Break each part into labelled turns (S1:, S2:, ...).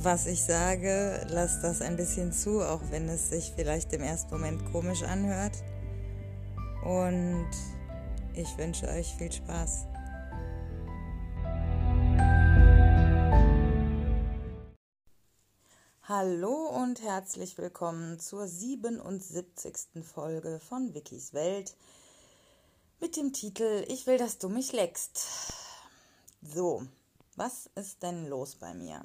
S1: was ich sage, lasst das ein bisschen zu, auch wenn es sich vielleicht im ersten Moment komisch anhört. Und ich wünsche euch viel Spaß. Hallo und herzlich willkommen zur 77. Folge von Wikis Welt mit dem Titel Ich will, dass du mich leckst. So, was ist denn los bei mir?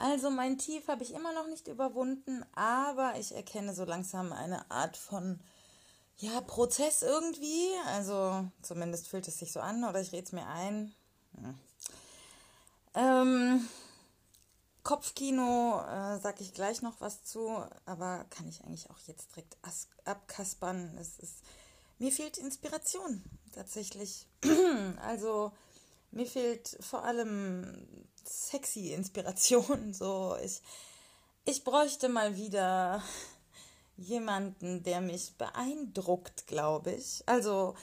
S1: Also mein Tief habe ich immer noch nicht überwunden, aber ich erkenne so langsam eine Art von ja, Prozess irgendwie. Also zumindest fühlt es sich so an oder ich rede es mir ein. Hm. Ähm, Kopfkino äh, sage ich gleich noch was zu, aber kann ich eigentlich auch jetzt direkt abkaspern. Es ist, mir fehlt Inspiration tatsächlich. also mir fehlt vor allem sexy Inspiration. So, ich, ich bräuchte mal wieder jemanden, der mich beeindruckt, glaube ich. Also,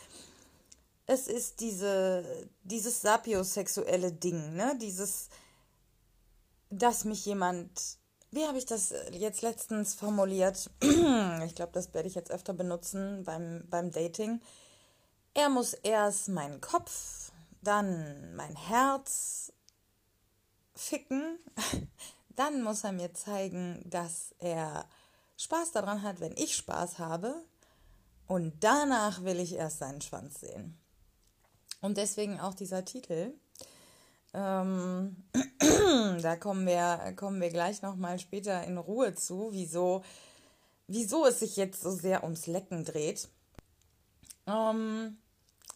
S1: es ist diese, dieses sapiosexuelle Ding, ne? Dieses, dass mich jemand, wie habe ich das jetzt letztens formuliert? ich glaube, das werde ich jetzt öfter benutzen beim, beim Dating. Er muss erst meinen Kopf, dann mein Herz ficken, dann muss er mir zeigen, dass er Spaß daran hat, wenn ich Spaß habe. Und danach will ich erst seinen Schwanz sehen. Und deswegen auch dieser Titel. Ähm, da kommen wir, kommen wir gleich nochmal später in Ruhe zu, wieso, wieso es sich jetzt so sehr ums Lecken dreht. Ähm,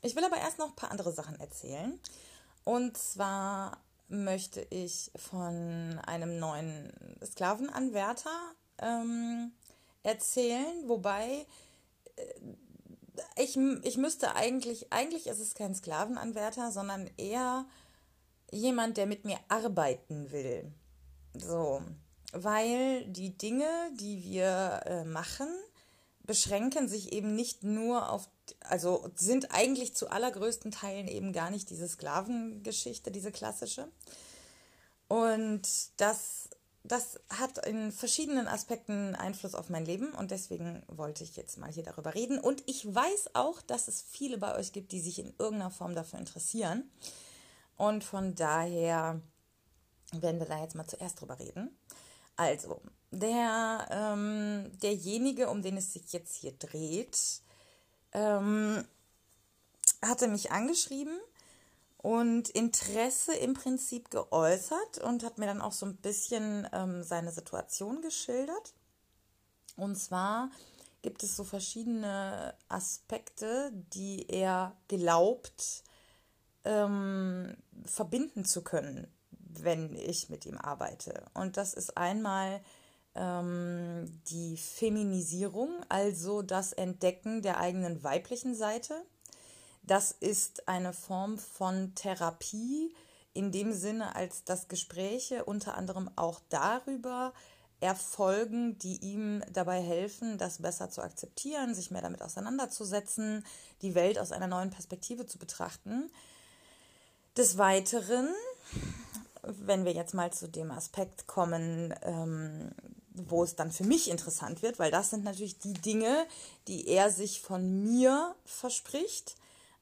S1: ich will aber erst noch ein paar andere Sachen erzählen. Und zwar möchte ich von einem neuen Sklavenanwärter ähm, erzählen, wobei äh, ich, ich müsste eigentlich, eigentlich ist es kein Sklavenanwärter, sondern eher jemand, der mit mir arbeiten will. So, weil die Dinge, die wir äh, machen, beschränken sich eben nicht nur auf, also sind eigentlich zu allergrößten Teilen eben gar nicht diese Sklavengeschichte, diese klassische. Und das, das hat in verschiedenen Aspekten Einfluss auf mein Leben und deswegen wollte ich jetzt mal hier darüber reden. Und ich weiß auch, dass es viele bei euch gibt, die sich in irgendeiner Form dafür interessieren. Und von daher werden wir da jetzt mal zuerst drüber reden. Also, der, ähm, derjenige, um den es sich jetzt hier dreht, ähm, hatte mich angeschrieben und Interesse im Prinzip geäußert und hat mir dann auch so ein bisschen ähm, seine Situation geschildert. Und zwar gibt es so verschiedene Aspekte, die er glaubt ähm, verbinden zu können, wenn ich mit ihm arbeite. Und das ist einmal ähm, die Feminisierung, also das Entdecken der eigenen weiblichen Seite. Das ist eine Form von Therapie in dem Sinne, als dass Gespräche unter anderem auch darüber erfolgen, die ihm dabei helfen, das besser zu akzeptieren, sich mehr damit auseinanderzusetzen, die Welt aus einer neuen Perspektive zu betrachten. Des Weiteren, wenn wir jetzt mal zu dem Aspekt kommen, ähm, wo es dann für mich interessant wird, weil das sind natürlich die Dinge, die er sich von mir verspricht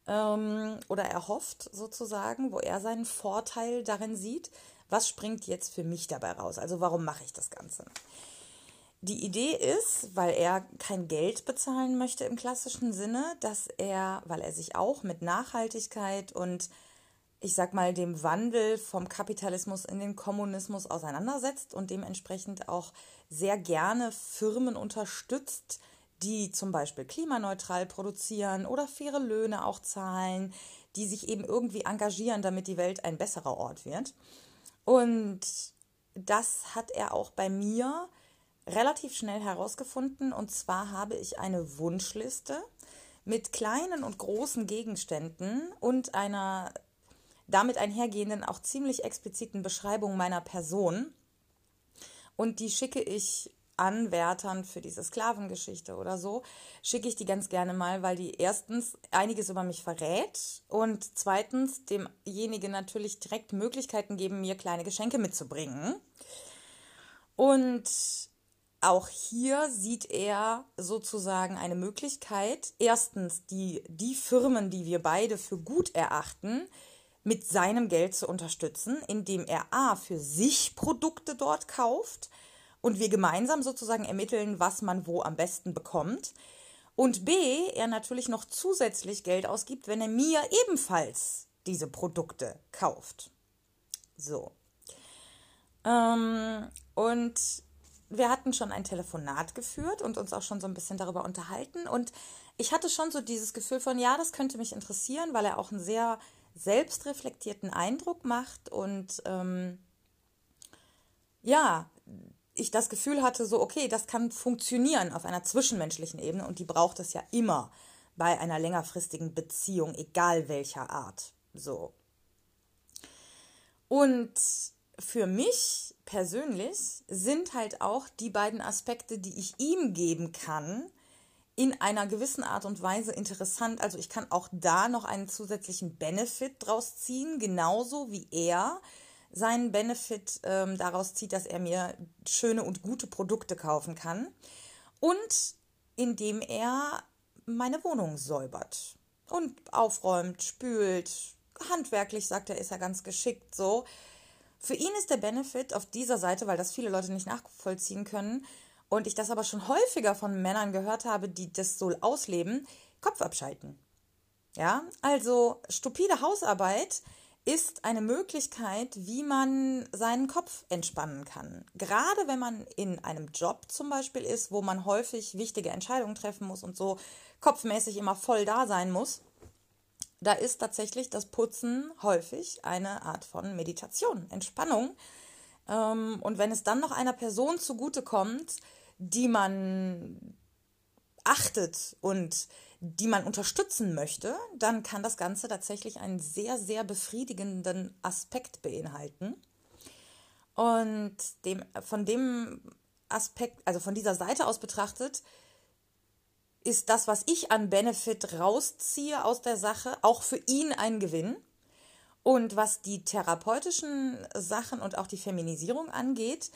S1: ähm, oder erhofft sozusagen, wo er seinen Vorteil darin sieht. Was springt jetzt für mich dabei raus? Also warum mache ich das Ganze? Die Idee ist, weil er kein Geld bezahlen möchte im klassischen Sinne, dass er, weil er sich auch mit Nachhaltigkeit und ich sag mal, dem Wandel vom Kapitalismus in den Kommunismus auseinandersetzt und dementsprechend auch sehr gerne Firmen unterstützt, die zum Beispiel klimaneutral produzieren oder faire Löhne auch zahlen, die sich eben irgendwie engagieren, damit die Welt ein besserer Ort wird. Und das hat er auch bei mir relativ schnell herausgefunden. Und zwar habe ich eine Wunschliste mit kleinen und großen Gegenständen und einer damit einhergehenden, auch ziemlich expliziten Beschreibung meiner Person. Und die schicke ich Anwärtern für diese Sklavengeschichte oder so, schicke ich die ganz gerne mal, weil die erstens einiges über mich verrät und zweitens demjenigen natürlich direkt Möglichkeiten geben, mir kleine Geschenke mitzubringen. Und auch hier sieht er sozusagen eine Möglichkeit, erstens die, die Firmen, die wir beide für gut erachten, mit seinem Geld zu unterstützen, indem er A für sich Produkte dort kauft und wir gemeinsam sozusagen ermitteln, was man wo am besten bekommt. Und B, er natürlich noch zusätzlich Geld ausgibt, wenn er mir ebenfalls diese Produkte kauft. So. Ähm, und wir hatten schon ein Telefonat geführt und uns auch schon so ein bisschen darüber unterhalten. Und ich hatte schon so dieses Gefühl von, ja, das könnte mich interessieren, weil er auch einen sehr selbstreflektierten Eindruck macht und ähm, ja, ich das Gefühl hatte, so, okay, das kann funktionieren auf einer zwischenmenschlichen Ebene und die braucht es ja immer bei einer längerfristigen Beziehung, egal welcher Art. So. Und für mich persönlich sind halt auch die beiden Aspekte, die ich ihm geben kann, in einer gewissen Art und Weise interessant. Also ich kann auch da noch einen zusätzlichen Benefit draus ziehen, genauso wie er seinen Benefit ähm, daraus zieht, dass er mir schöne und gute Produkte kaufen kann. Und indem er meine Wohnung säubert und aufräumt, spült, handwerklich sagt er, ist er ganz geschickt so. Für ihn ist der Benefit auf dieser Seite, weil das viele Leute nicht nachvollziehen können, und ich das aber schon häufiger von Männern gehört habe, die das so ausleben, Kopf abschalten. Ja, also stupide Hausarbeit ist eine Möglichkeit, wie man seinen Kopf entspannen kann. Gerade wenn man in einem Job zum Beispiel ist, wo man häufig wichtige Entscheidungen treffen muss und so kopfmäßig immer voll da sein muss, da ist tatsächlich das Putzen häufig eine Art von Meditation, Entspannung. Ähm, und wenn es dann noch einer Person zugutekommt, die man achtet und die man unterstützen möchte, dann kann das Ganze tatsächlich einen sehr, sehr befriedigenden Aspekt beinhalten. Und dem, von dem Aspekt, also von dieser Seite aus betrachtet, ist das, was ich an Benefit rausziehe aus der Sache, auch für ihn ein Gewinn. Und was die therapeutischen Sachen und auch die Feminisierung angeht,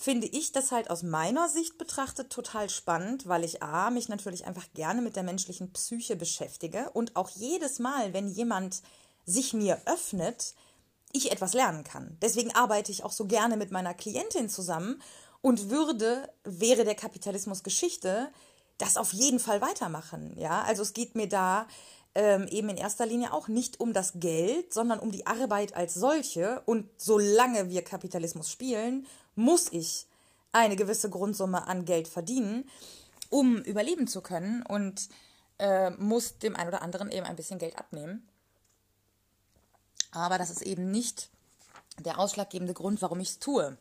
S1: finde ich das halt aus meiner Sicht betrachtet total spannend, weil ich A, mich natürlich einfach gerne mit der menschlichen Psyche beschäftige und auch jedes Mal, wenn jemand sich mir öffnet, ich etwas lernen kann. Deswegen arbeite ich auch so gerne mit meiner Klientin zusammen und würde, wäre der Kapitalismus Geschichte, das auf jeden Fall weitermachen. Ja, also es geht mir da ähm, eben in erster Linie auch nicht um das Geld, sondern um die Arbeit als solche. Und solange wir Kapitalismus spielen, muss ich eine gewisse Grundsumme an Geld verdienen, um überleben zu können und äh, muss dem einen oder anderen eben ein bisschen Geld abnehmen. Aber das ist eben nicht der ausschlaggebende Grund, warum ich es tue.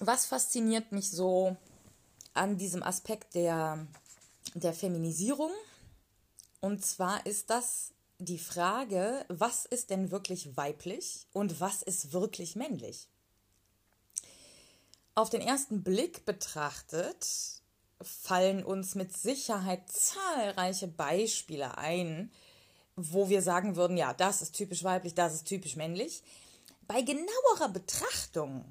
S1: Was fasziniert mich so an diesem Aspekt der, der Feminisierung? Und zwar ist das die Frage, was ist denn wirklich weiblich und was ist wirklich männlich? Auf den ersten Blick betrachtet fallen uns mit Sicherheit zahlreiche Beispiele ein, wo wir sagen würden, ja, das ist typisch weiblich, das ist typisch männlich. Bei genauerer Betrachtung,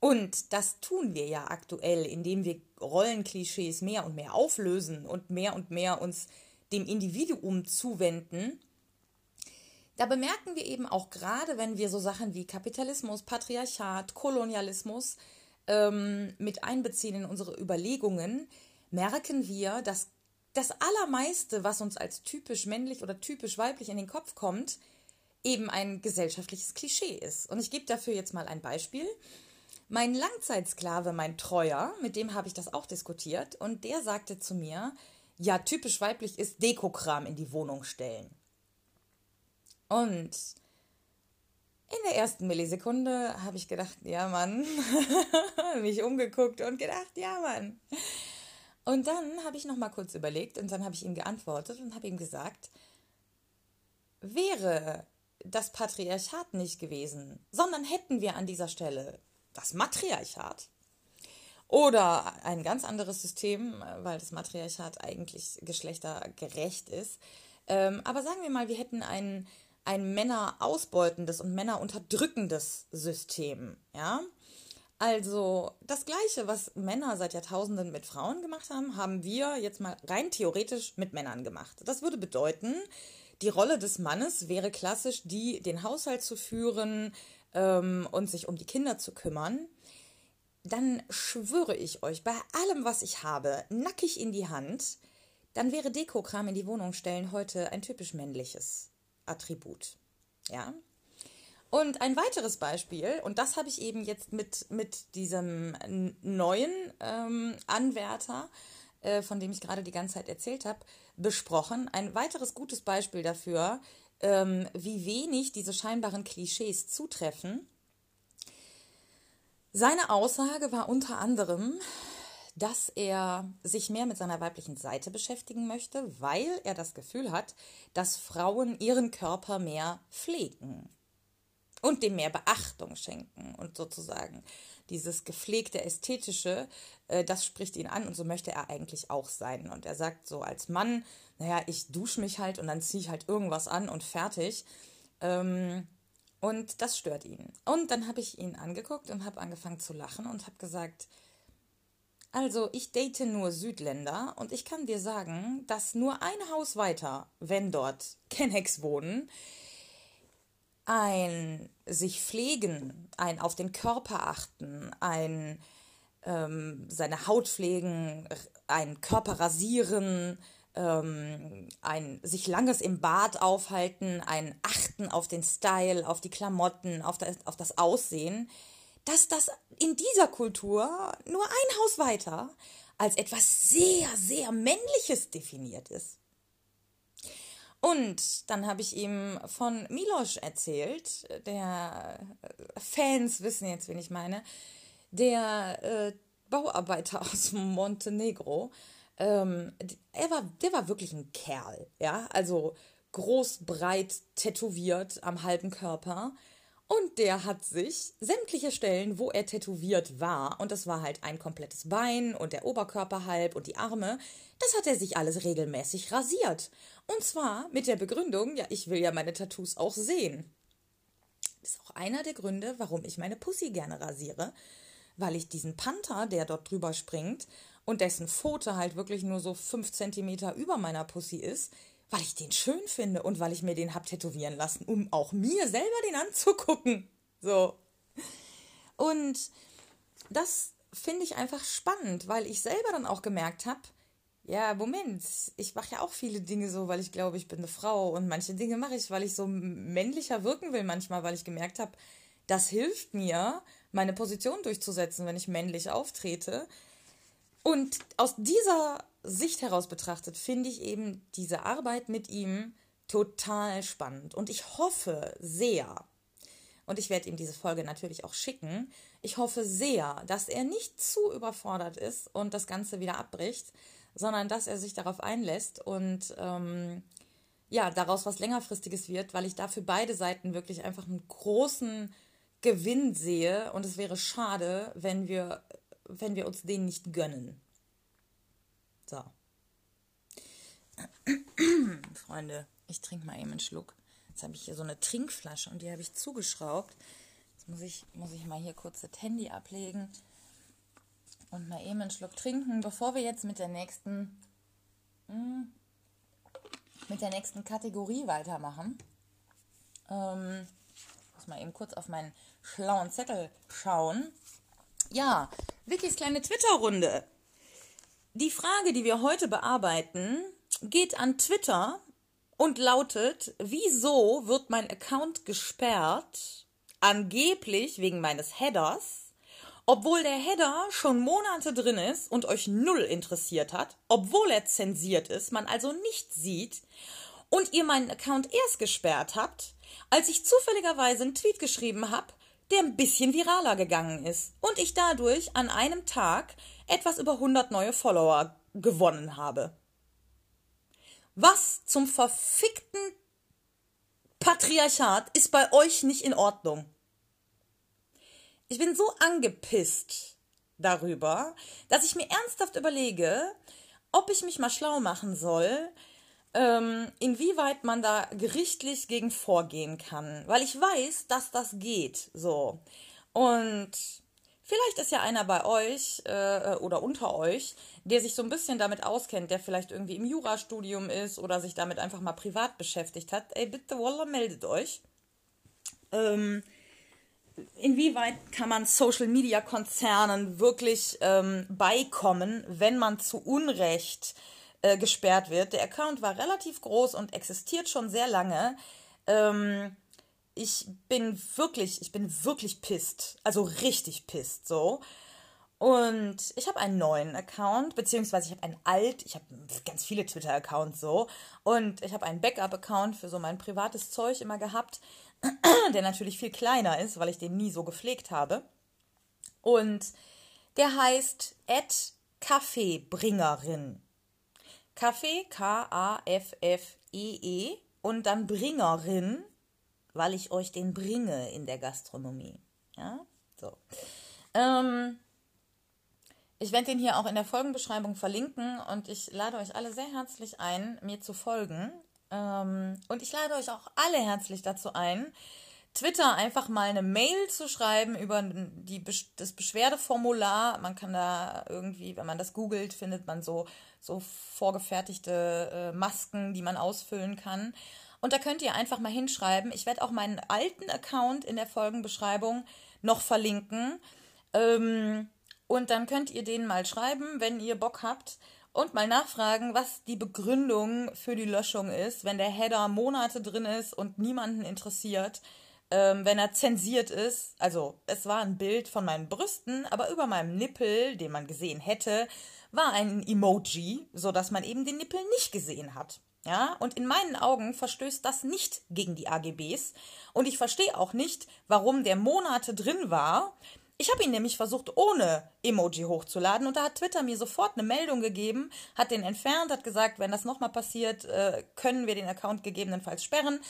S1: und das tun wir ja aktuell, indem wir Rollenklischees mehr und mehr auflösen und mehr und mehr uns dem Individuum zuwenden, da bemerken wir eben auch gerade, wenn wir so Sachen wie Kapitalismus, Patriarchat, Kolonialismus ähm, mit einbeziehen in unsere Überlegungen, merken wir, dass das Allermeiste, was uns als typisch männlich oder typisch weiblich in den Kopf kommt, eben ein gesellschaftliches Klischee ist. Und ich gebe dafür jetzt mal ein Beispiel. Mein Langzeitsklave, mein Treuer, mit dem habe ich das auch diskutiert, und der sagte zu mir, ja, typisch weiblich ist Dekokram in die Wohnung stellen. Und In der ersten Millisekunde habe ich gedacht, ja Mann, mich umgeguckt und gedacht, ja Mann. Und dann habe ich noch mal kurz überlegt und dann habe ich ihm geantwortet und habe ihm gesagt, wäre das Patriarchat nicht gewesen, sondern hätten wir an dieser Stelle das Matriarchat oder ein ganz anderes System, weil das Matriarchat eigentlich geschlechtergerecht ist. Ähm, aber sagen wir mal, wir hätten ein, ein Männer-ausbeutendes und Männer-unterdrückendes System, ja. Also das Gleiche, was Männer seit Jahrtausenden mit Frauen gemacht haben, haben wir jetzt mal rein theoretisch mit Männern gemacht. Das würde bedeuten, die Rolle des Mannes wäre klassisch die, den Haushalt zu führen ähm, und sich um die Kinder zu kümmern. Dann schwöre ich euch, bei allem, was ich habe, nackig in die Hand, dann wäre Dekokram in die Wohnung stellen heute ein typisch männliches Attribut. Ja, und ein weiteres Beispiel, und das habe ich eben jetzt mit, mit diesem neuen ähm, Anwärter, äh, von dem ich gerade die ganze Zeit erzählt habe, besprochen. Ein weiteres gutes Beispiel dafür, ähm, wie wenig diese scheinbaren Klischees zutreffen. Seine Aussage war unter anderem, dass er sich mehr mit seiner weiblichen Seite beschäftigen möchte, weil er das Gefühl hat, dass Frauen ihren Körper mehr pflegen und dem mehr Beachtung schenken und sozusagen dieses gepflegte ästhetische, äh, das spricht ihn an und so möchte er eigentlich auch sein. Und er sagt so als Mann, naja, ich dusche mich halt und dann ziehe ich halt irgendwas an und fertig. Ähm, und das stört ihn. Und dann habe ich ihn angeguckt und habe angefangen zu lachen und habe gesagt, also ich date nur Südländer und ich kann dir sagen, dass nur ein Haus weiter, wenn dort Kennex wohnen, ein sich pflegen, ein auf den Körper achten, ein ähm, seine Haut pflegen, ein Körper rasieren, ähm, ein sich langes im Bad aufhalten, ein Achten auf den Style, auf die Klamotten, auf das, auf das Aussehen, dass das in dieser Kultur nur ein Haus weiter als etwas sehr, sehr Männliches definiert ist. Und dann habe ich ihm von Miloš erzählt, der äh, Fans wissen jetzt, wen ich meine, der äh, Bauarbeiter aus Montenegro. Ähm, er war, der war wirklich ein Kerl, ja, also groß, breit, tätowiert am halben Körper. Und der hat sich sämtliche Stellen, wo er tätowiert war, und das war halt ein komplettes Bein und der Oberkörper halb und die Arme, das hat er sich alles regelmäßig rasiert. Und zwar mit der Begründung, ja, ich will ja meine Tattoos auch sehen. Das ist auch einer der Gründe, warum ich meine Pussy gerne rasiere, weil ich diesen Panther, der dort drüber springt und dessen Pfote halt wirklich nur so fünf Zentimeter über meiner Pussy ist, weil ich den schön finde und weil ich mir den hab tätowieren lassen, um auch mir selber den anzugucken. So. Und das finde ich einfach spannend, weil ich selber dann auch gemerkt habe, ja, Moment, ich mache ja auch viele Dinge so, weil ich glaube, ich bin eine Frau und manche Dinge mache ich, weil ich so männlicher wirken will manchmal, weil ich gemerkt habe, das hilft mir, meine Position durchzusetzen, wenn ich männlich auftrete. Und aus dieser Sicht heraus betrachtet, finde ich eben diese Arbeit mit ihm total spannend. Und ich hoffe sehr, und ich werde ihm diese Folge natürlich auch schicken, ich hoffe sehr, dass er nicht zu überfordert ist und das Ganze wieder abbricht, sondern dass er sich darauf einlässt und ähm, ja, daraus was längerfristiges wird, weil ich da für beide Seiten wirklich einfach einen großen Gewinn sehe und es wäre schade, wenn wir, wenn wir uns den nicht gönnen. So. Freunde, ich trinke mal eben einen Schluck. Jetzt habe ich hier so eine Trinkflasche und die habe ich zugeschraubt. Jetzt muss ich, muss ich mal hier kurz das Handy ablegen und mal eben einen Schluck trinken, bevor wir jetzt mit der nächsten hm, mit der nächsten Kategorie weitermachen. Ähm, muss mal eben kurz auf meinen schlauen Zettel schauen. Ja, Vickys kleine Twitter-Runde. Die Frage, die wir heute bearbeiten, geht an Twitter und lautet, wieso wird mein Account gesperrt? Angeblich wegen meines Headers obwohl der Header schon Monate drin ist und euch null interessiert hat, obwohl er zensiert ist, man also nicht sieht und ihr meinen Account erst gesperrt habt, als ich zufälligerweise einen Tweet geschrieben habe, der ein bisschen viraler gegangen ist und ich dadurch an einem Tag etwas über 100 neue Follower gewonnen habe. Was zum verfickten Patriarchat ist bei euch nicht in Ordnung? Ich bin so angepisst darüber, dass ich mir ernsthaft überlege, ob ich mich mal schlau machen soll, ähm, inwieweit man da gerichtlich gegen vorgehen kann. Weil ich weiß, dass das geht. So. Und vielleicht ist ja einer bei euch äh, oder unter euch, der sich so ein bisschen damit auskennt, der vielleicht irgendwie im Jurastudium ist oder sich damit einfach mal privat beschäftigt hat. Ey, bitte, Wallah, meldet euch. Ähm, inwieweit kann man Social Media Konzernen wirklich ähm, beikommen, wenn man zu Unrecht äh, gesperrt wird? Der Account war relativ groß und existiert schon sehr lange. Ähm, ich bin wirklich, ich bin wirklich pisst. Also richtig pisst so. Und ich habe einen neuen Account, beziehungsweise ich habe einen alt, ich habe ganz viele Twitter-Accounts so. Und ich habe einen Backup-Account für so mein privates Zeug immer gehabt. der natürlich viel kleiner ist, weil ich den nie so gepflegt habe. Und der heißt Kaffeebringerin. Kaffee, K-A-F-F-E-E -E, und dann Bringerin, weil ich euch den bringe in der Gastronomie. Ja, so. Ähm, ich werde den hier auch in der Folgenbeschreibung verlinken und ich lade euch alle sehr herzlich ein, mir zu folgen. Ähm, und ich lade euch auch alle herzlich dazu ein, Twitter einfach mal eine Mail zu schreiben über die, das Beschwerdeformular. Man kann da irgendwie, wenn man das googelt, findet man so, so vorgefertigte äh, Masken, die man ausfüllen kann. Und da könnt ihr einfach mal hinschreiben. Ich werde auch meinen alten Account in der Folgenbeschreibung noch verlinken. Ähm, und dann könnt ihr den mal schreiben, wenn ihr Bock habt und mal nachfragen, was die Begründung für die Löschung ist, wenn der Header Monate drin ist und niemanden interessiert, ähm, wenn er zensiert ist. Also es war ein Bild von meinen Brüsten, aber über meinem Nippel, den man gesehen hätte, war ein Emoji, so dass man eben den Nippel nicht gesehen hat. Ja, und in meinen Augen verstößt das nicht gegen die AGBs. Und ich verstehe auch nicht, warum der Monate drin war, ich habe ihn nämlich versucht, ohne Emoji hochzuladen und da hat Twitter mir sofort eine Meldung gegeben, hat den entfernt, hat gesagt, wenn das nochmal passiert, äh, können wir den Account gegebenenfalls sperren.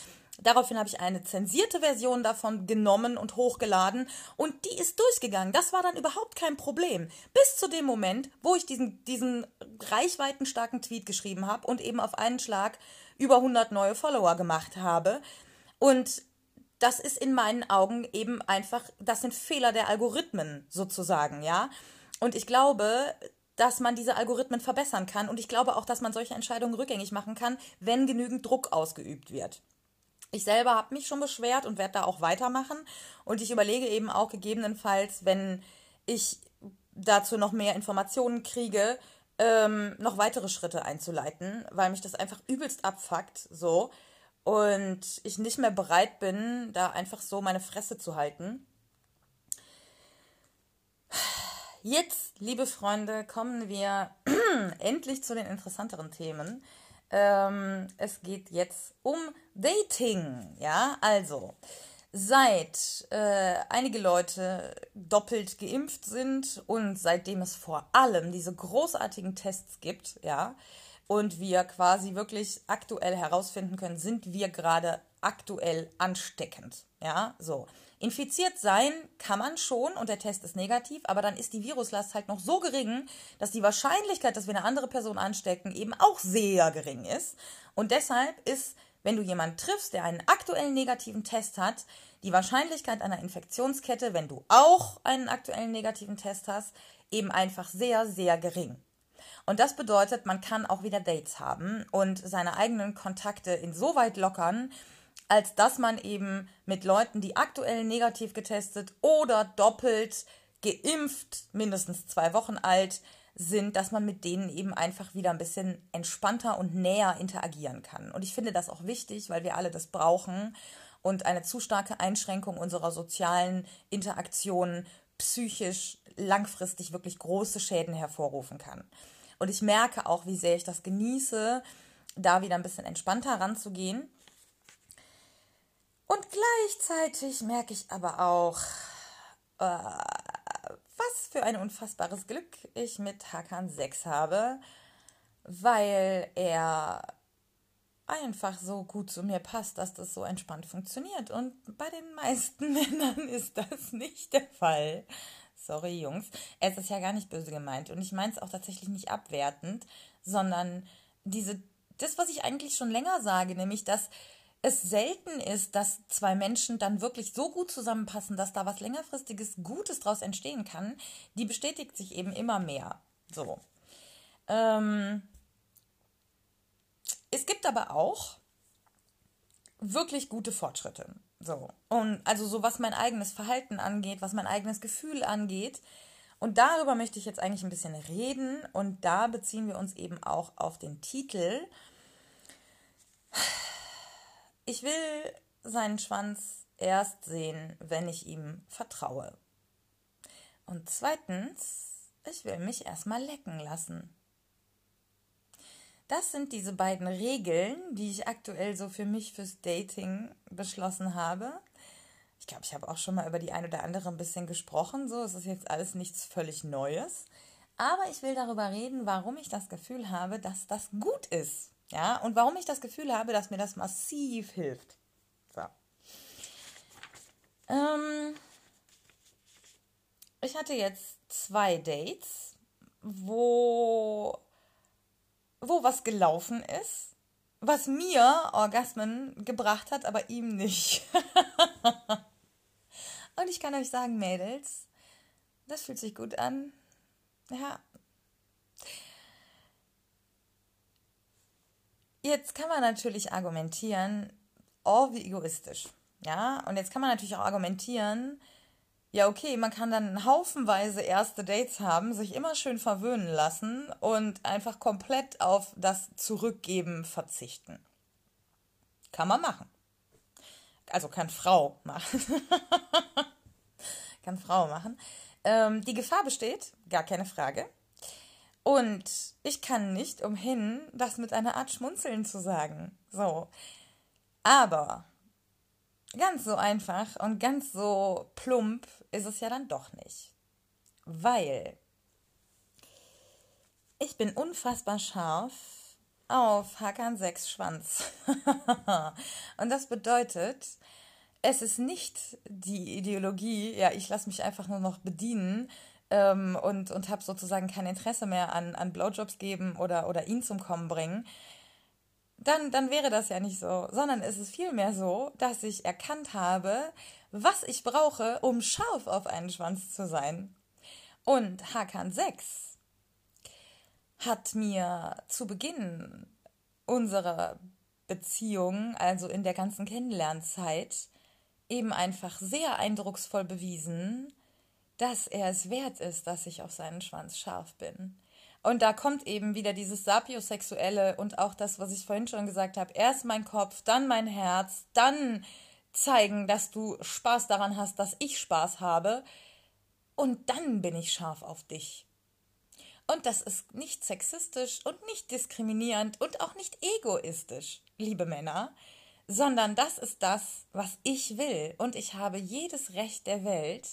S1: Daraufhin habe ich eine zensierte Version davon genommen und hochgeladen und die ist durchgegangen. Das war dann überhaupt kein Problem. Bis zu dem Moment, wo ich diesen, diesen reichweitenstarken Tweet geschrieben habe und eben auf einen Schlag über 100 neue Follower gemacht habe. Und das ist in meinen Augen eben einfach, das sind Fehler der Algorithmen sozusagen, ja. Und ich glaube, dass man diese Algorithmen verbessern kann und ich glaube auch, dass man solche Entscheidungen rückgängig machen kann, wenn genügend Druck ausgeübt wird. Ich selber habe mich schon beschwert und werde da auch weitermachen und ich überlege eben auch gegebenenfalls, wenn ich dazu noch mehr Informationen kriege, ähm, noch weitere Schritte einzuleiten, weil mich das einfach übelst abfuckt, so und ich nicht mehr bereit bin, da einfach so meine Fresse zu halten. Jetzt, liebe Freunde, kommen wir endlich zu den interessanteren Themen. Ähm, es geht jetzt um Dating. Ja, also seit äh, einige Leute doppelt geimpft sind und seitdem es vor allem diese großartigen Tests gibt, ja, und wir quasi wirklich aktuell herausfinden können, sind wir gerade aktuell ansteckend. Ja, so. Infiziert sein kann man schon und der Test ist negativ, aber dann ist die Viruslast halt noch so gering, dass die Wahrscheinlichkeit, dass wir eine andere Person anstecken, eben auch sehr gering ist. Und deshalb ist, wenn du jemanden triffst, der einen aktuellen negativen Test hat, die Wahrscheinlichkeit einer Infektionskette, wenn du auch einen aktuellen negativen Test hast, eben einfach sehr, sehr gering. Und das bedeutet, man kann auch wieder Dates haben und seine eigenen Kontakte insoweit lockern, als dass man eben mit Leuten, die aktuell negativ getestet oder doppelt geimpft, mindestens zwei Wochen alt sind, dass man mit denen eben einfach wieder ein bisschen entspannter und näher interagieren kann. Und ich finde das auch wichtig, weil wir alle das brauchen und eine zu starke Einschränkung unserer sozialen Interaktionen psychisch langfristig wirklich große Schäden hervorrufen kann. Und ich merke auch, wie sehr ich das genieße, da wieder ein bisschen entspannter ranzugehen. Und gleichzeitig merke ich aber auch, äh, was für ein unfassbares Glück ich mit Hakan 6 habe, weil er einfach so gut zu mir passt, dass das so entspannt funktioniert. Und bei den meisten Männern ist das nicht der Fall. Sorry, Jungs. Es ist ja gar nicht böse gemeint. Und ich meine es auch tatsächlich nicht abwertend, sondern diese, das, was ich eigentlich schon länger sage, nämlich, dass es selten ist, dass zwei Menschen dann wirklich so gut zusammenpassen, dass da was längerfristiges Gutes draus entstehen kann, die bestätigt sich eben immer mehr. So. Ähm, es gibt aber auch wirklich gute Fortschritte. So. Und also so was mein eigenes Verhalten angeht, was mein eigenes Gefühl angeht. Und darüber möchte ich jetzt eigentlich ein bisschen reden. Und da beziehen wir uns eben auch auf den Titel. Ich will seinen Schwanz erst sehen, wenn ich ihm vertraue. Und zweitens, ich will mich erstmal lecken lassen. Das sind diese beiden Regeln, die ich aktuell so für mich fürs Dating beschlossen habe. Ich glaube, ich habe auch schon mal über die ein oder andere ein bisschen gesprochen. So, es ist jetzt alles nichts völlig Neues. Aber ich will darüber reden, warum ich das Gefühl habe, dass das gut ist. Ja, und warum ich das Gefühl habe, dass mir das massiv hilft. So. Ähm, ich hatte jetzt zwei Dates, wo wo was gelaufen ist, was mir Orgasmen gebracht hat, aber ihm nicht. Und ich kann euch sagen, Mädels, das fühlt sich gut an. Ja. Jetzt kann man natürlich argumentieren, oh, wie egoistisch. Ja, und jetzt kann man natürlich auch argumentieren, ja, okay, man kann dann haufenweise erste Dates haben, sich immer schön verwöhnen lassen und einfach komplett auf das Zurückgeben verzichten. Kann man machen. Also kann Frau machen. kann Frau machen. Ähm, die Gefahr besteht, gar keine Frage. Und ich kann nicht umhin, das mit einer Art Schmunzeln zu sagen. So. Aber ganz so einfach und ganz so plump ist es ja dann doch nicht. Weil ich bin unfassbar scharf auf Hakan 6 Schwanz. und das bedeutet, es ist nicht die Ideologie, ja, ich lasse mich einfach nur noch bedienen ähm, und, und habe sozusagen kein Interesse mehr an, an Blowjobs geben oder, oder ihn zum Kommen bringen, dann, dann wäre das ja nicht so, sondern es ist vielmehr so, dass ich erkannt habe, was ich brauche, um scharf auf einen Schwanz zu sein. Und Hakan 6 hat mir zu Beginn unserer Beziehung, also in der ganzen Kennenlernzeit, eben einfach sehr eindrucksvoll bewiesen, dass er es wert ist, dass ich auf seinen Schwanz scharf bin. Und da kommt eben wieder dieses Sapiosexuelle und auch das, was ich vorhin schon gesagt habe. Erst mein Kopf, dann mein Herz, dann zeigen, dass du Spaß daran hast, dass ich Spaß habe. Und dann bin ich scharf auf dich. Und das ist nicht sexistisch und nicht diskriminierend und auch nicht egoistisch, liebe Männer, sondern das ist das, was ich will. Und ich habe jedes Recht der Welt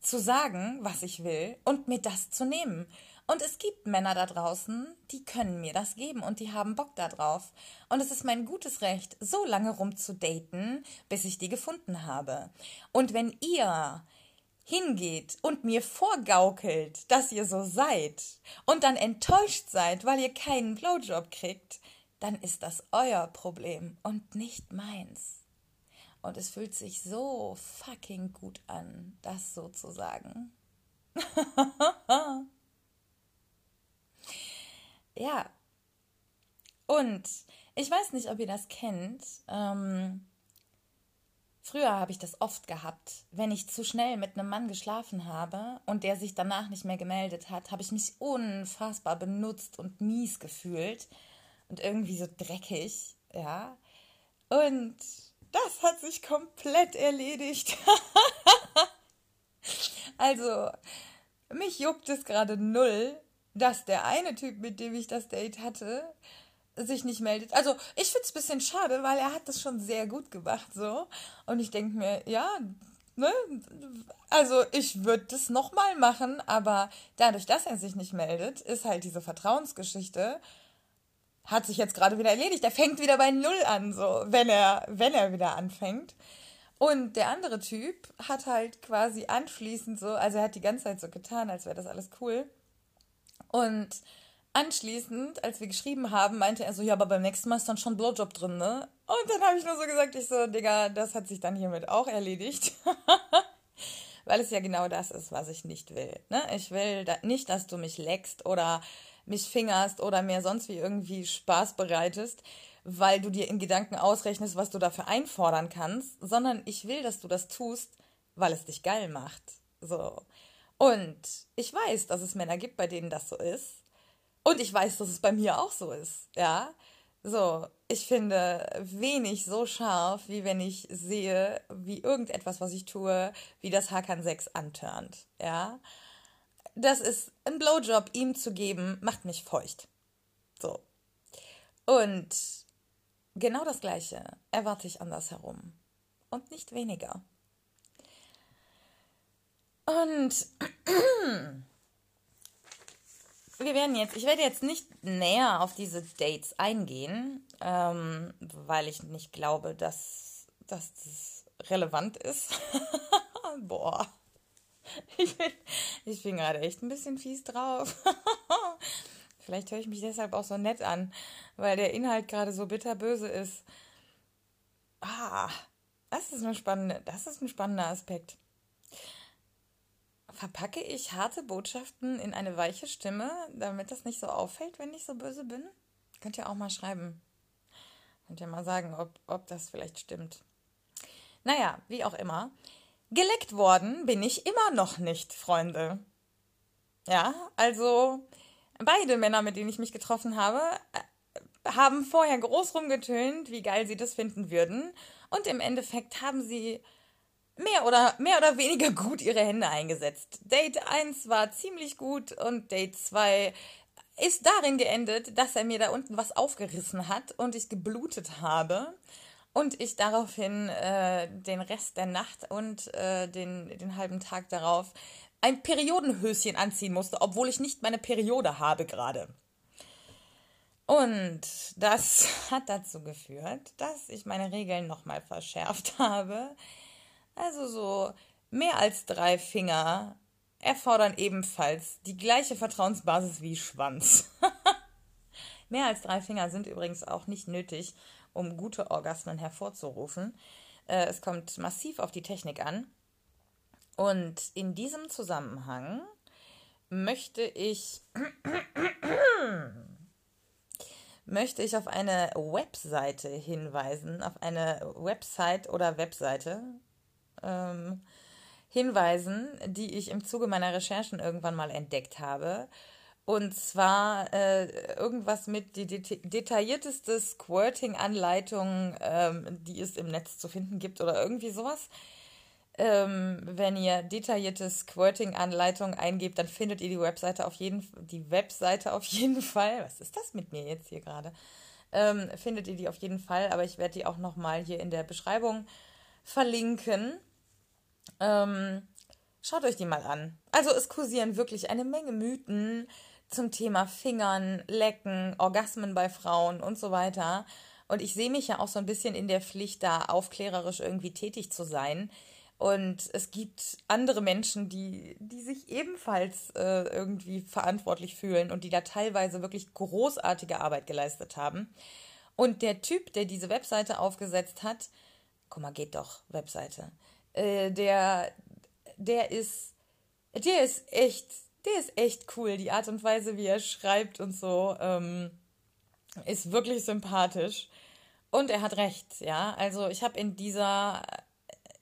S1: zu sagen, was ich will und mir das zu nehmen. Und es gibt Männer da draußen, die können mir das geben und die haben Bock da drauf. Und es ist mein gutes Recht, so lange rumzudaten, bis ich die gefunden habe. Und wenn ihr hingeht und mir vorgaukelt, dass ihr so seid und dann enttäuscht seid, weil ihr keinen Blowjob kriegt, dann ist das euer Problem und nicht meins. Und es fühlt sich so fucking gut an, das so zu sagen. Ja. Und ich weiß nicht, ob ihr das kennt. Ähm, früher habe ich das oft gehabt. Wenn ich zu schnell mit einem Mann geschlafen habe und der sich danach nicht mehr gemeldet hat, habe ich mich unfassbar benutzt und mies gefühlt und irgendwie so dreckig, ja. Und das hat sich komplett erledigt. also, mich juckt es gerade null, dass der eine Typ, mit dem ich das Date hatte, sich nicht meldet. Also ich finde es ein bisschen schade, weil er hat das schon sehr gut gemacht so. Und ich denke mir, ja, ne? Also ich würde das nochmal machen, aber dadurch, dass er sich nicht meldet, ist halt diese Vertrauensgeschichte, hat sich jetzt gerade wieder erledigt. Er fängt wieder bei Null an, so, wenn er, wenn er wieder anfängt. Und der andere Typ hat halt quasi anschließend so, also er hat die ganze Zeit so getan, als wäre das alles cool. Und anschließend, als wir geschrieben haben, meinte er so, ja, aber beim nächsten Mal ist dann schon Blowjob drin, ne? Und dann habe ich nur so gesagt, ich so, Digga, das hat sich dann hiermit auch erledigt. Weil es ja genau das ist, was ich nicht will. Ne? Ich will da nicht, dass du mich leckst oder mich fingerst oder mir sonst wie irgendwie Spaß bereitest, weil du dir in Gedanken ausrechnest, was du dafür einfordern kannst, sondern ich will, dass du das tust, weil es dich geil macht. So. Und ich weiß, dass es Männer gibt, bei denen das so ist. Und ich weiß, dass es bei mir auch so ist, ja. So, ich finde wenig so scharf, wie wenn ich sehe, wie irgendetwas, was ich tue, wie das Hakan 6 antörnt, ja. Das ist ein Blowjob ihm zu geben, macht mich feucht. So. Und genau das Gleiche erwarte ich andersherum. Und nicht weniger. Und wir werden jetzt, ich werde jetzt nicht näher auf diese Dates eingehen, ähm, weil ich nicht glaube, dass, dass das relevant ist. Boah. Ich bin, ich bin gerade echt ein bisschen fies drauf. Vielleicht höre ich mich deshalb auch so nett an, weil der Inhalt gerade so bitterböse ist. Ah, das ist, eine spannende, das ist ein spannender Aspekt. Verpacke ich harte Botschaften in eine weiche Stimme, damit das nicht so auffällt, wenn ich so böse bin? Könnt ihr auch mal schreiben. Könnt ihr mal sagen, ob, ob das vielleicht stimmt. Naja, wie auch immer. Geleckt worden bin ich immer noch nicht, Freunde. Ja, also beide Männer, mit denen ich mich getroffen habe, äh, haben vorher groß rumgetönt, wie geil sie das finden würden. Und im Endeffekt haben sie mehr oder, mehr oder weniger gut ihre Hände eingesetzt. Date 1 war ziemlich gut und Date 2 ist darin geendet, dass er mir da unten was aufgerissen hat und ich geblutet habe. Und ich daraufhin äh, den Rest der Nacht und äh, den, den halben Tag darauf ein Periodenhöschen anziehen musste, obwohl ich nicht meine Periode habe gerade. Und das hat dazu geführt, dass ich meine Regeln nochmal verschärft habe. Also so mehr als drei Finger erfordern ebenfalls die gleiche Vertrauensbasis wie Schwanz. mehr als drei Finger sind übrigens auch nicht nötig, um gute Orgasmen hervorzurufen. Äh, es kommt massiv auf die Technik an. Und in diesem Zusammenhang möchte ich möchte ich auf eine Webseite hinweisen, auf eine Website oder Webseite, ähm, hinweisen, die ich im Zuge meiner Recherchen irgendwann mal entdeckt habe. Und zwar äh, irgendwas mit die det detaillierteste Squirting-Anleitung, ähm, die es im Netz zu finden gibt oder irgendwie sowas. Ähm, wenn ihr detaillierte Squirting-Anleitung eingebt, dann findet ihr die Webseite auf jeden die Webseite auf jeden Fall. Was ist das mit mir jetzt hier gerade? Ähm, findet ihr die auf jeden Fall, aber ich werde die auch nochmal hier in der Beschreibung verlinken. Ähm, schaut euch die mal an. Also es kursieren wirklich eine Menge Mythen zum Thema Fingern, Lecken, Orgasmen bei Frauen und so weiter. Und ich sehe mich ja auch so ein bisschen in der Pflicht, da aufklärerisch irgendwie tätig zu sein. Und es gibt andere Menschen, die, die sich ebenfalls äh, irgendwie verantwortlich fühlen und die da teilweise wirklich großartige Arbeit geleistet haben. Und der Typ, der diese Webseite aufgesetzt hat, guck mal, geht doch, Webseite, äh, der, der ist, der ist echt, der ist echt cool. Die Art und Weise, wie er schreibt und so, ähm, ist wirklich sympathisch. Und er hat recht, ja. Also ich habe in dieser,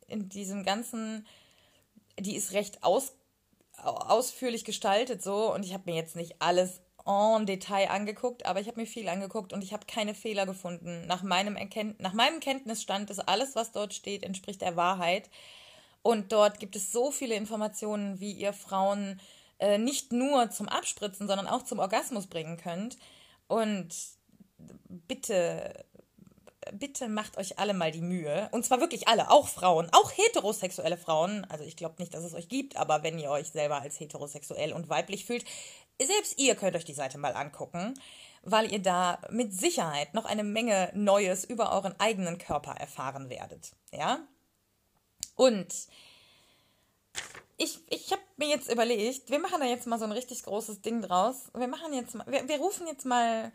S1: in diesem ganzen, die ist recht aus, ausführlich gestaltet so und ich habe mir jetzt nicht alles en Detail angeguckt, aber ich habe mir viel angeguckt und ich habe keine Fehler gefunden. Nach meinem, nach meinem Kenntnisstand ist alles, was dort steht, entspricht der Wahrheit. Und dort gibt es so viele Informationen, wie ihr Frauen äh, nicht nur zum Abspritzen, sondern auch zum Orgasmus bringen könnt. Und bitte, bitte macht euch alle mal die Mühe. Und zwar wirklich alle, auch Frauen, auch heterosexuelle Frauen. Also ich glaube nicht, dass es euch gibt, aber wenn ihr euch selber als heterosexuell und weiblich fühlt, selbst ihr könnt euch die Seite mal angucken, weil ihr da mit Sicherheit noch eine Menge Neues über euren eigenen Körper erfahren werdet. Ja? Und ich, ich habe mir jetzt überlegt, wir machen da jetzt mal so ein richtig großes Ding draus. Wir machen jetzt mal, wir, wir rufen jetzt mal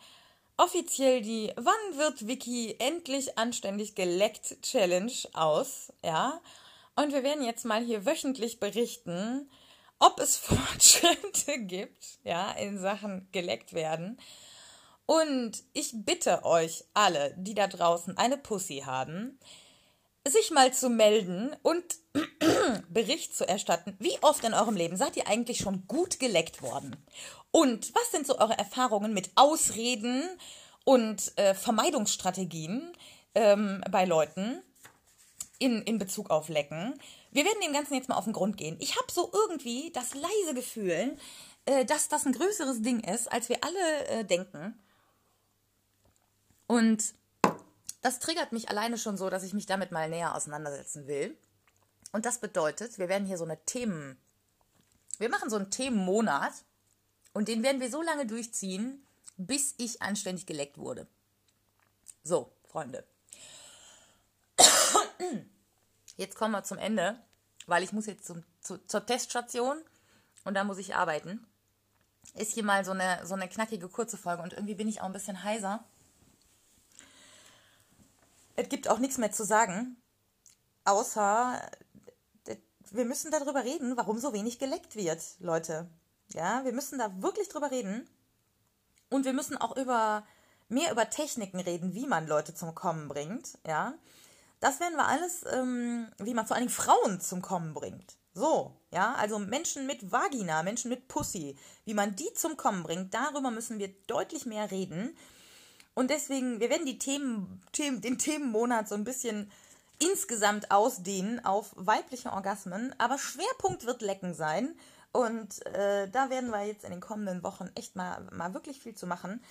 S1: offiziell die Wann wird Wiki endlich anständig geleckt Challenge aus, ja? Und wir werden jetzt mal hier wöchentlich berichten, ob es Fortschritte gibt, ja, in Sachen geleckt werden. Und ich bitte euch alle, die da draußen eine Pussy haben, sich mal zu melden und Bericht zu erstatten. Wie oft in eurem Leben seid ihr eigentlich schon gut geleckt worden? Und was sind so eure Erfahrungen mit Ausreden und äh, Vermeidungsstrategien ähm, bei Leuten in, in Bezug auf Lecken? Wir werden dem Ganzen jetzt mal auf den Grund gehen. Ich habe so irgendwie das leise Gefühl, äh, dass das ein größeres Ding ist, als wir alle äh, denken. Und das triggert mich alleine schon so, dass ich mich damit mal näher auseinandersetzen will. Und das bedeutet, wir werden hier so eine Themen, wir machen so einen Themenmonat und den werden wir so lange durchziehen, bis ich anständig geleckt wurde. So, Freunde. Jetzt kommen wir zum Ende, weil ich muss jetzt zum, zu, zur Teststation und da muss ich arbeiten. Ist hier mal so eine, so eine knackige kurze Folge und irgendwie bin ich auch ein bisschen heiser es gibt auch nichts mehr zu sagen, außer wir müssen darüber reden, warum so wenig geleckt wird, Leute. Ja, wir müssen da wirklich drüber reden. Und wir müssen auch über mehr über Techniken reden, wie man Leute zum Kommen bringt. Ja, das werden wir alles, ähm, wie man vor allen Dingen Frauen zum Kommen bringt. So, ja, also Menschen mit Vagina, Menschen mit Pussy, wie man die zum Kommen bringt, darüber müssen wir deutlich mehr reden. Und deswegen, wir werden die Themen, Themen, den Themenmonat so ein bisschen insgesamt ausdehnen auf weibliche Orgasmen, aber Schwerpunkt wird Lecken sein. Und äh, da werden wir jetzt in den kommenden Wochen echt mal, mal wirklich viel zu machen.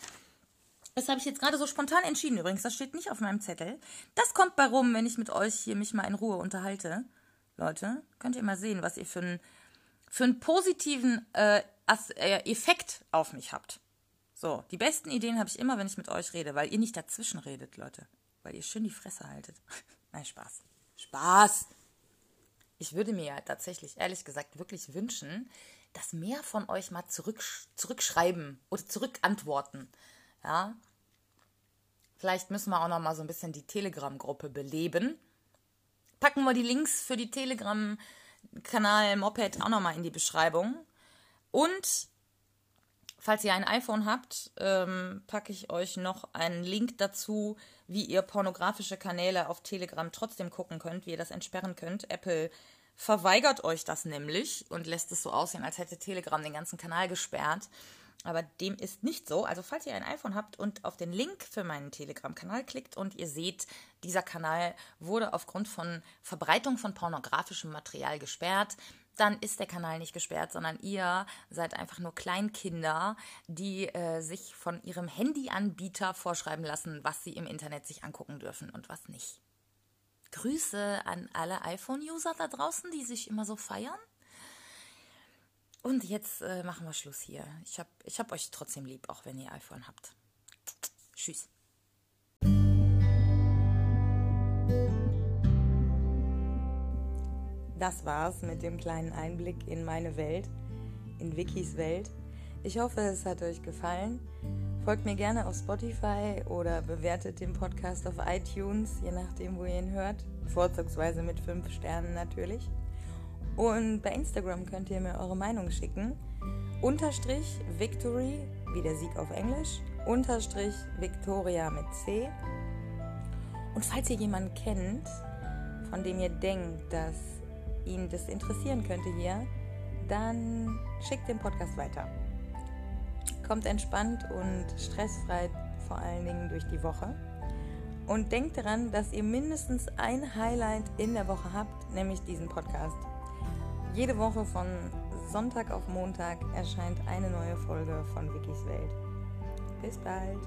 S1: Das habe ich jetzt gerade so spontan entschieden übrigens. Das steht nicht auf meinem Zettel. Das kommt bei rum, wenn ich mit euch hier mich mal in Ruhe unterhalte. Leute, könnt ihr mal sehen, was ihr für einen, für einen positiven äh, äh Effekt auf mich habt. So, die besten Ideen habe ich immer, wenn ich mit euch rede, weil ihr nicht dazwischen redet, Leute. Weil ihr schön die Fresse haltet. Nein, Spaß. Spaß! Ich würde mir ja tatsächlich, ehrlich gesagt, wirklich wünschen, dass mehr von euch mal zurück, zurückschreiben oder zurückantworten. Ja. Vielleicht müssen wir auch noch mal so ein bisschen die Telegram-Gruppe beleben. Packen wir die Links für die Telegram-Kanal Moped auch noch mal in die Beschreibung. Und Falls ihr ein iPhone habt, ähm, packe ich euch noch einen Link dazu, wie ihr pornografische Kanäle auf Telegram trotzdem gucken könnt, wie ihr das entsperren könnt. Apple verweigert euch das nämlich und lässt es so aussehen, als hätte Telegram den ganzen Kanal gesperrt. Aber dem ist nicht so. Also falls ihr ein iPhone habt und auf den Link für meinen Telegram-Kanal klickt und ihr seht, dieser Kanal wurde aufgrund von Verbreitung von pornografischem Material gesperrt, dann ist der Kanal nicht gesperrt, sondern ihr seid einfach nur Kleinkinder, die äh, sich von ihrem Handyanbieter vorschreiben lassen, was sie im Internet sich angucken dürfen und was nicht. Grüße an alle iPhone-User da draußen, die sich immer so feiern. Und jetzt äh, machen wir Schluss hier. Ich habe ich hab euch trotzdem lieb, auch wenn ihr iPhone habt. Tschüss. Das war's mit dem kleinen Einblick in meine Welt, in Wikis Welt. Ich hoffe, es hat euch gefallen. Folgt mir gerne auf Spotify oder bewertet den Podcast auf iTunes, je nachdem, wo ihr ihn hört. Vorzugsweise mit 5 Sternen natürlich. Und bei Instagram könnt ihr mir eure Meinung schicken. Unterstrich Victory, wie der Sieg auf Englisch. Unterstrich Victoria mit C. Und falls ihr jemanden kennt, von dem ihr denkt, dass ihn das interessieren könnte hier, dann schickt den Podcast weiter. Kommt entspannt und stressfrei vor allen Dingen durch die Woche. Und denkt daran, dass ihr mindestens ein Highlight in der Woche habt, nämlich diesen Podcast. Jede Woche von Sonntag auf Montag erscheint eine neue Folge von Wikis Welt. Bis bald!